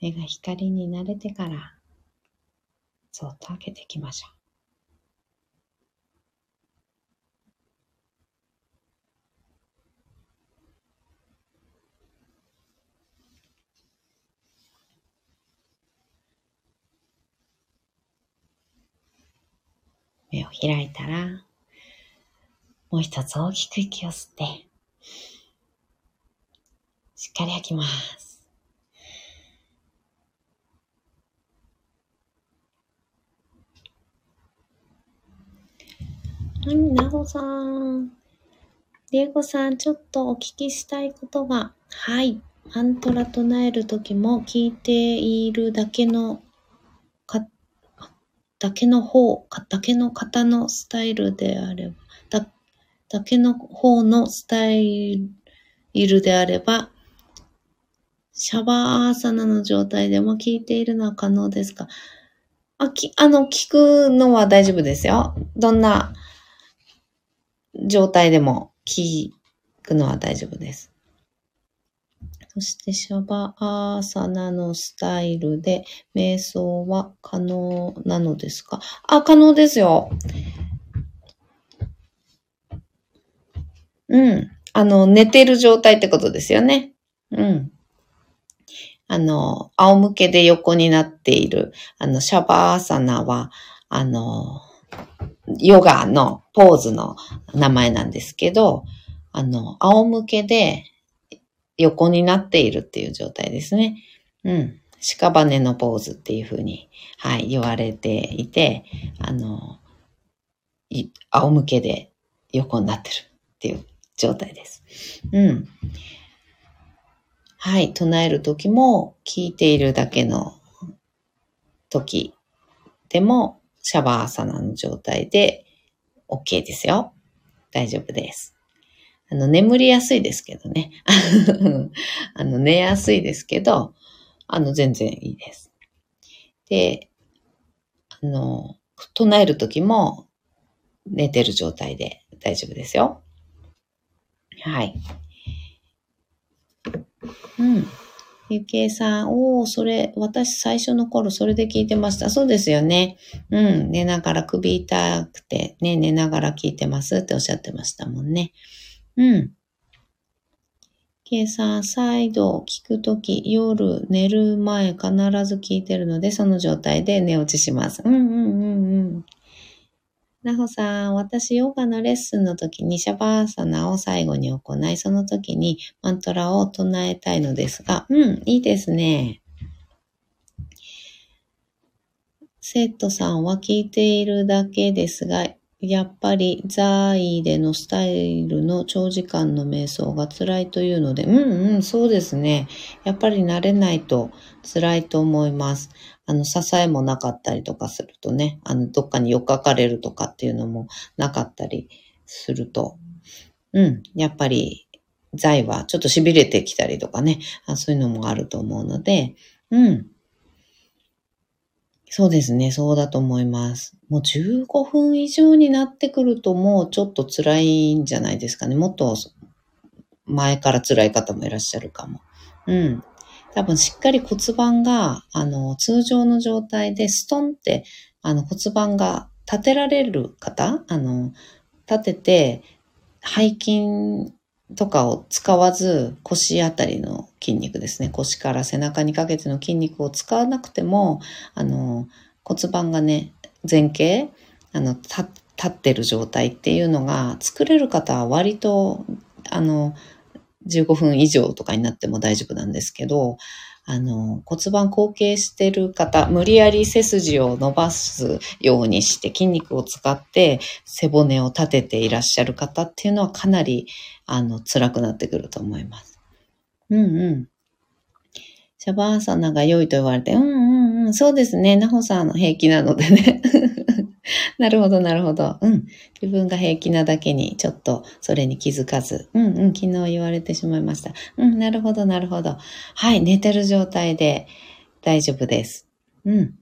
目が光に慣れてからそっと開けていきましょう。目を開いたらもう一つ大きく息を吸って、しっかり吐きます。はい、なほさん。ディエゴさん、ちょっとお聞きしたいことが。はい。マントラ唱えるときも聞いているだけの、だけの方、だけの方のスタイルであれば、だけの方のスタイルであれば、シャバーアーサナの状態でも聞いているのは可能ですかあ、き、あの、聞くのは大丈夫ですよ。どんな状態でも聞くのは大丈夫です。そしてシャバアーサナのスタイルで瞑想は可能なのですかあ、可能ですよ。うん。あの、寝てる状態ってことですよね。うん。あの、仰向けで横になっている、あの、シャバーサナは、あの、ヨガのポーズの名前なんですけど、あの、仰向けで横になっているっていう状態ですね。うん。屍のポーズっていうふうに、はい、言われていて、あの、仰向けで横になってるっていう状態です。うん。はい。唱えるときも、聞いているだけの時でも、シャバーサナの状態で OK ですよ。大丈夫です。あの、眠りやすいですけどね。あの、寝やすいですけど、あの、全然いいです。で、あの、唱えるときも寝てる状態で大丈夫ですよ。はい。うん。ゆきえさん、おお、それ、私最初の頃それで聞いてました。そうですよね。うん。寝ながら首痛くて、ね、寝ながら聞いてますっておっしゃってましたもんね。うん。計算、再度聞くとき、夜寝る前必ず聞いてるので、その状態で寝落ちします。うんうんうんうん。なほさん、私、ヨガのレッスンの時にシャバーサナを最後に行い、その時にマントラを唱えたいのですが、うん、いいですね。生徒さんは聞いているだけですが、やっぱりザイでのスタイルの長時間の瞑想が辛いというので、うんうん、そうですね。やっぱり慣れないと辛いと思います。あの、支えもなかったりとかするとね、あの、どっかによっかかれるとかっていうのもなかったりすると、うん、やっぱり財はちょっと痺れてきたりとかね、あそういうのもあると思うので、うん、そうですね、そうだと思います。もう15分以上になってくるともうちょっと辛いんじゃないですかね。もっと前から辛い方もいらっしゃるかも。うん。多分しっかり骨盤が、あの、通常の状態でストンって、あの、骨盤が立てられる方、あの、立てて、背筋とかを使わず腰あたりの筋肉ですね。腰から背中にかけての筋肉を使わなくても、あの、骨盤がね、前傾、あの、立ってる状態っていうのが作れる方は割と、あの、15分以上とかになっても大丈夫なんですけど、あの、骨盤後傾してる方、無理やり背筋を伸ばすようにして筋肉を使って背骨を立てていらっしゃる方っていうのはかなり、あの、辛くなってくると思います。うんうん。シャバーサナが良いと言われて、うんうんうん、そうですね。ナホさんの平気なのでね。なるほど、なるほど。うん。自分が平気なだけに、ちょっとそれに気づかず、うんうん、昨日言われてしまいました。うん、なるほど、なるほど。はい、寝てる状態で大丈夫です。うん。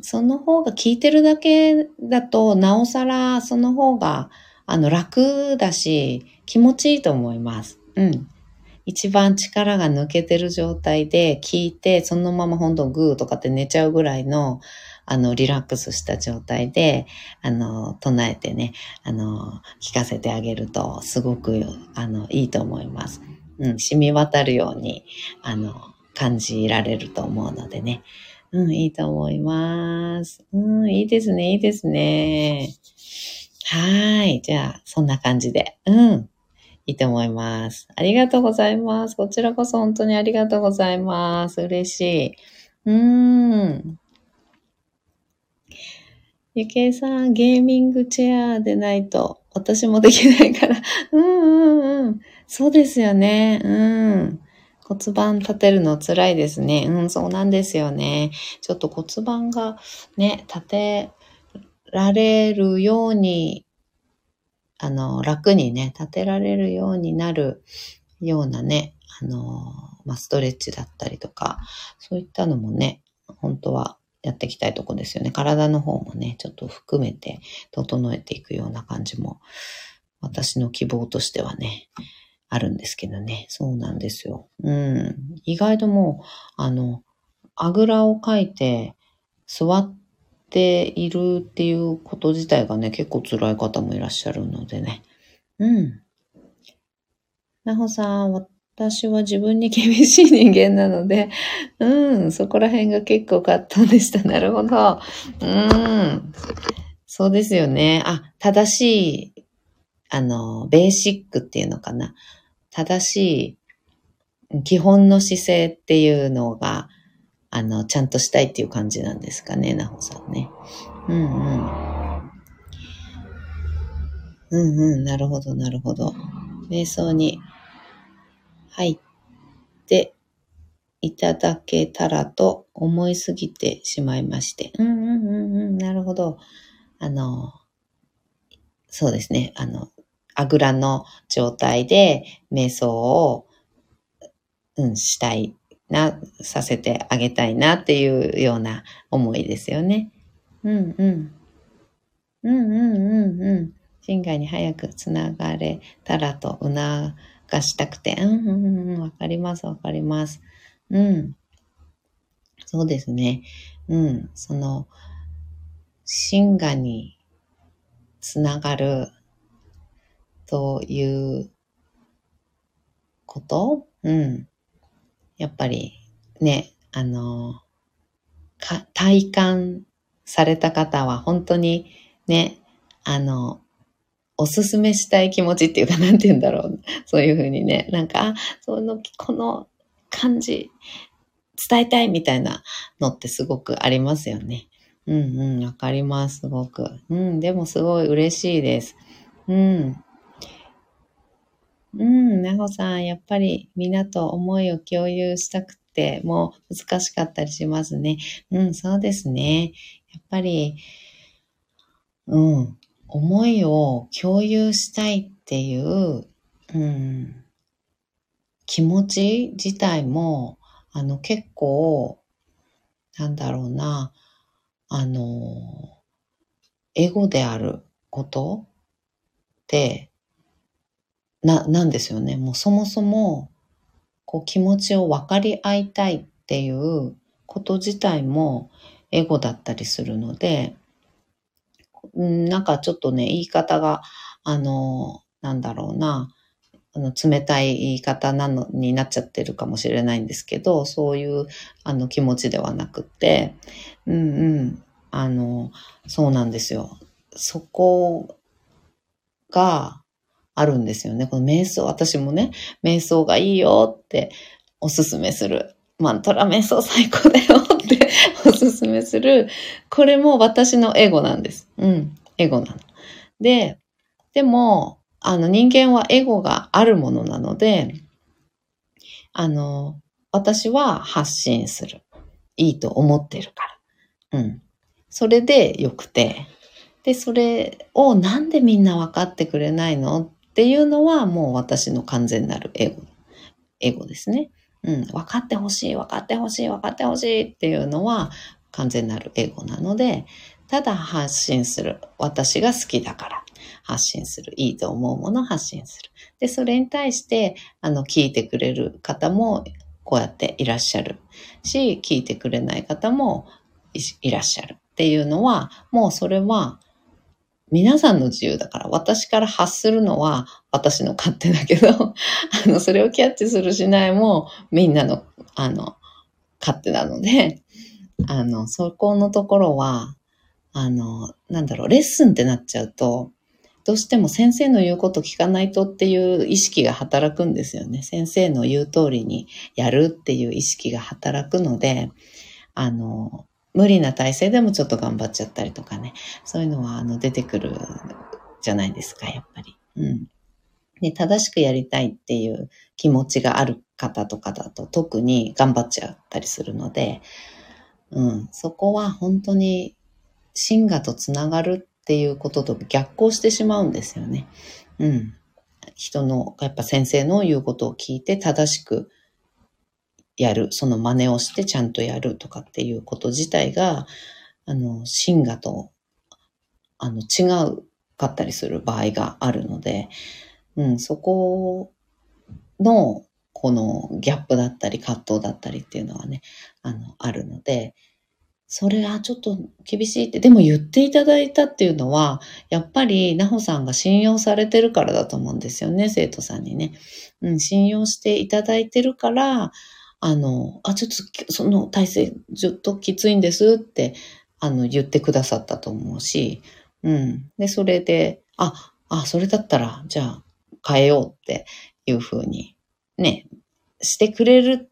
その方が聞いてるだけだと、なおさらその方が、あの、楽だし、気持ちいいと思います。うん。一番力が抜けてる状態で聞いて、そのまま本当グーとかって寝ちゃうぐらいの、あの、リラックスした状態で、あの、唱えてね、あの、聞かせてあげると、すごく、あの、いいと思います。うん、染み渡るように、あの、感じられると思うのでね。うん、いいと思います。うん、いいですね、いいですね。はい。じゃあ、そんな感じで。うん。いいと思います。ありがとうございます。こちらこそ本当にありがとうございます。嬉しい。うーん。ゆけいさん、ゲーミングチェアでないと、私もできないから。うんうんうん。そうですよね。うん。骨盤立てるの辛いですね。うん、そうなんですよね。ちょっと骨盤がね、立てられるように、あの、楽にね、立てられるようになるようなね、あの、まあ、ストレッチだったりとか、そういったのもね、本当はやっていきたいとこですよね。体の方もね、ちょっと含めて整えていくような感じも、私の希望としてはね、あるんですけどね。そうなんですよ。うん。意外ともう、あの、あぐらをかいて座っているっていうこと自体がね、結構辛い方もいらっしゃるのでね。うん。なほさん、私は自分に厳しい人間なので、うん、そこら辺が結構葛藤でした。なるほど。うん。そうですよね。あ、正しい、あの、ベーシックっていうのかな。正しい、基本の姿勢っていうのが、あの、ちゃんとしたいっていう感じなんですかね、なほさんね。うんうん。うんうん、なるほど、なるほど。瞑想に入っていただけたらと思いすぎてしまいまして。うんうんうんうん、なるほど。あの、そうですね。あの、あぐらの状態で瞑想を、うん、したいな、させてあげたいなっていうような思いですよね。うんうん。うんうんうんうん。心外に早くつながれたらと促がしたくて、うんうんうん、わかります、わかります。うん。そうですね。うん。その、真我につながるということ？うん。やっぱりね、あの、か体感された方は本当にね、あの、おすすめしたい気持ちっていうか、なんて言うんだろう。そういうふうにね、なんか、その、この感じ、伝えたいみたいなのってすごくありますよね。うんうん、わかります、すごく。うん、でもすごい嬉しいです。うん。うん、なほさん、やっぱりみんなと思いを共有したくてもう難しかったりしますね。うん、そうですね。やっぱり、うん、思いを共有したいっていう、うん、気持ち自体も、あの、結構、なんだろうな、あの、エゴであることって、な、なんですよね。もうそもそも、こう気持ちを分かり合いたいっていうこと自体もエゴだったりするので、うんなんかちょっとね、言い方が、あの、なんだろうな、あの、冷たい言い方なのになっちゃってるかもしれないんですけど、そういうあの気持ちではなくて、うんうん、あの、そうなんですよ。そこがあるんですよね。この瞑想、私もね、瞑想がいいよっておすすめする。マントラ瞑想最高だよって おすすめする。これも私のエゴなんです。うん、エゴなの。で、でも、あの人間はエゴがあるものなので、あの、私は発信する。いいと思ってるから。うん。それでよくて。で、それをなんでみんな分かってくれないの？っていうのはもう私の完全なるエゴ。エゴですね。うん。分かってほしい、分かってほしい、分かってほしいっていうのは完全なるエゴなので、ただ発信する。私が好きだから。発信する。いいと思うもの発信する。で、それに対して、あの、聞いてくれる方も、こうやっていらっしゃるし、聞いてくれない方もいらっしゃるっていうのは、もうそれは、皆さんの自由だから、私から発するのは私の勝手だけど、あの、それをキャッチするしないもみんなの、あの、勝手なので、あの、そこのところは、あの、なんだろう、レッスンってなっちゃうと、どうしても先生の言うこと聞かないとっていう意識が働くんですよね。先生の言う通りにやるっていう意識が働くので、あの、無理な体勢でもちょっと頑張っちゃったりとかね、そういうのはあの出てくるじゃないですか、やっぱり。うん。で、正しくやりたいっていう気持ちがある方とかだと特に頑張っちゃったりするので、うん、そこは本当に真我とつながるっていうことと逆行してしまうんですよね。うん。人の、やっぱ先生の言うことを聞いて正しくやる、その真似をしてちゃんとやるとかっていうこと自体が、あの、真我と、あの、違うかったりする場合があるので、うん、そこの、このギャップだったり葛藤だったりっていうのはね、あの、あるので、それはちょっと厳しいって、でも言っていただいたっていうのは、やっぱり、なほさんが信用されてるからだと思うんですよね、生徒さんにね。うん、信用していただいてるから、あの、あ、ちょっとその体制、ちょっときついんですって、あの、言ってくださったと思うし、うん。で、それで、あ、あ、それだったら、じゃあ、変えようっていうふうに、ね、してくれる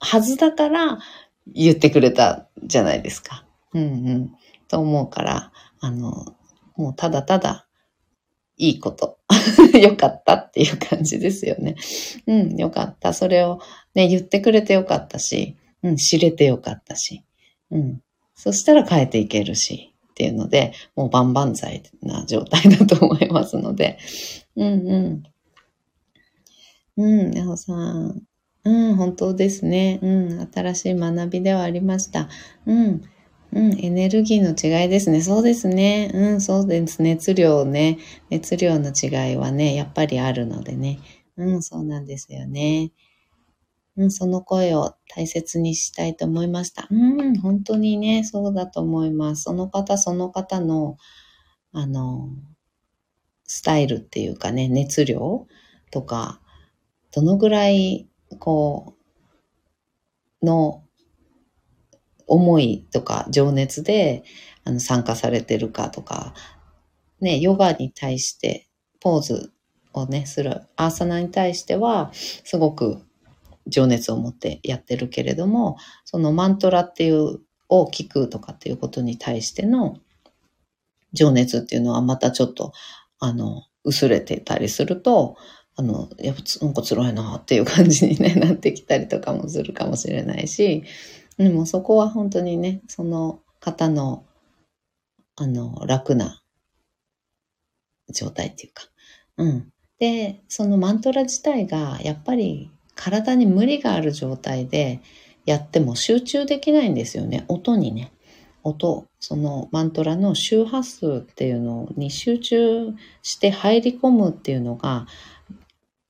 はずだから、言ってくれたじゃないですか。うんうん。と思うから、あの、もうただただいいこと。よかったっていう感じですよね。うん、よかった。それをね、言ってくれてよかったし、うん、知れてよかったし、うん。そしたら変えていけるし、っていうので、もう万々歳な状態だと思いますので、うんうん。うん、ヤホさん、うん、本当ですね。うん、新しい学びではありました。うん、うん、エネルギーの違いですね。そうですね。うん、そうです。熱量ね。熱量の違いはね、やっぱりあるのでね。うん、そうなんですよね。うん、その声を大切にしたいと思いました。うん、本当にね、そうだと思います。その方その方の、あの、スタイルっていうかね、熱量とか、どのぐらいこう、の思いとか情熱であの参加されてるかとか、ね、ヨガに対してポーズをね、するアーサナに対してはすごく情熱を持ってやってるけれども、そのマントラっていうを聞くとかっていうことに対しての情熱っていうのはまたちょっとあの薄れてたりすると、あの、やっぱなんか辛いなっていう感じに、ね、なってきたりとかもするかもしれないし、でもそこは本当にね、その方の、あの、楽な状態っていうか。うん。で、そのマントラ自体がやっぱり体に無理がある状態でやっても集中できないんですよね。音にね。音、そのマントラの周波数っていうのに集中して入り込むっていうのが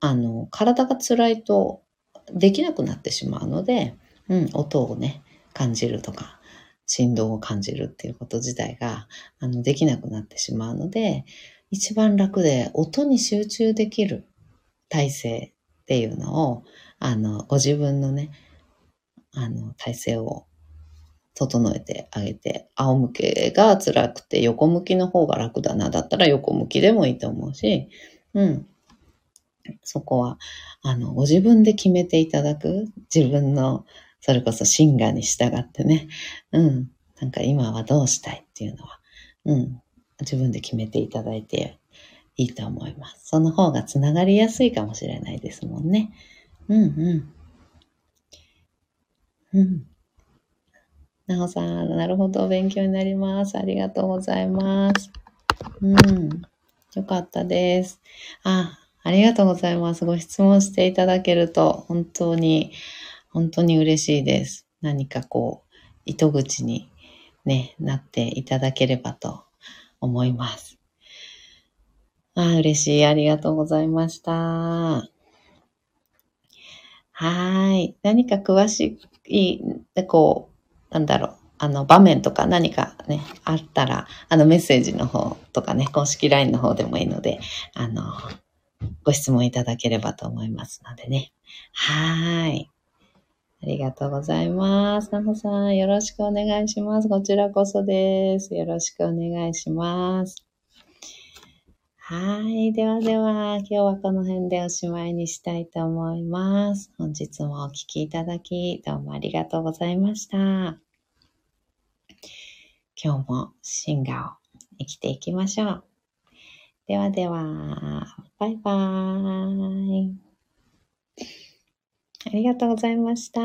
あの、体が辛いとできなくなってしまうので、うん、音をね、感じるとか、振動を感じるっていうこと自体が、あの、できなくなってしまうので、一番楽で音に集中できる体勢っていうのを、あの、ご自分のね、あの、体勢を整えてあげて、仰向けが辛くて横向きの方が楽だな、だったら横向きでもいいと思うし、うん。そこは、あの、ご自分で決めていただく、自分の、それこそシンガーに従ってね、うん。なんか今はどうしたいっていうのは、うん。自分で決めていただいていいと思います。その方がつながりやすいかもしれないですもんね。うんうん。うん。なおさん、なるほど、勉強になります。ありがとうございます。うん。よかったです。あ、ありがとうございます。ご質問していただけると、本当に、本当に嬉しいです。何かこう、糸口にね、なっていただければと思います。あ嬉しい。ありがとうございました。はい。何か詳しい、こう、なんだろう。あの、場面とか何かね、あったら、あの、メッセージの方とかね、公式 LINE の方でもいいので、あの、ご質問いただければと思いますのでね。はい。ありがとうございます。なほさん、よろしくお願いします。こちらこそです。よろしくお願いします。はい。ではでは、今日はこの辺でおしまいにしたいと思います。本日もお聴きいただき、どうもありがとうございました。今日もシンガを生きていきましょう。ではでは、バイバーイ。ありがとうございました。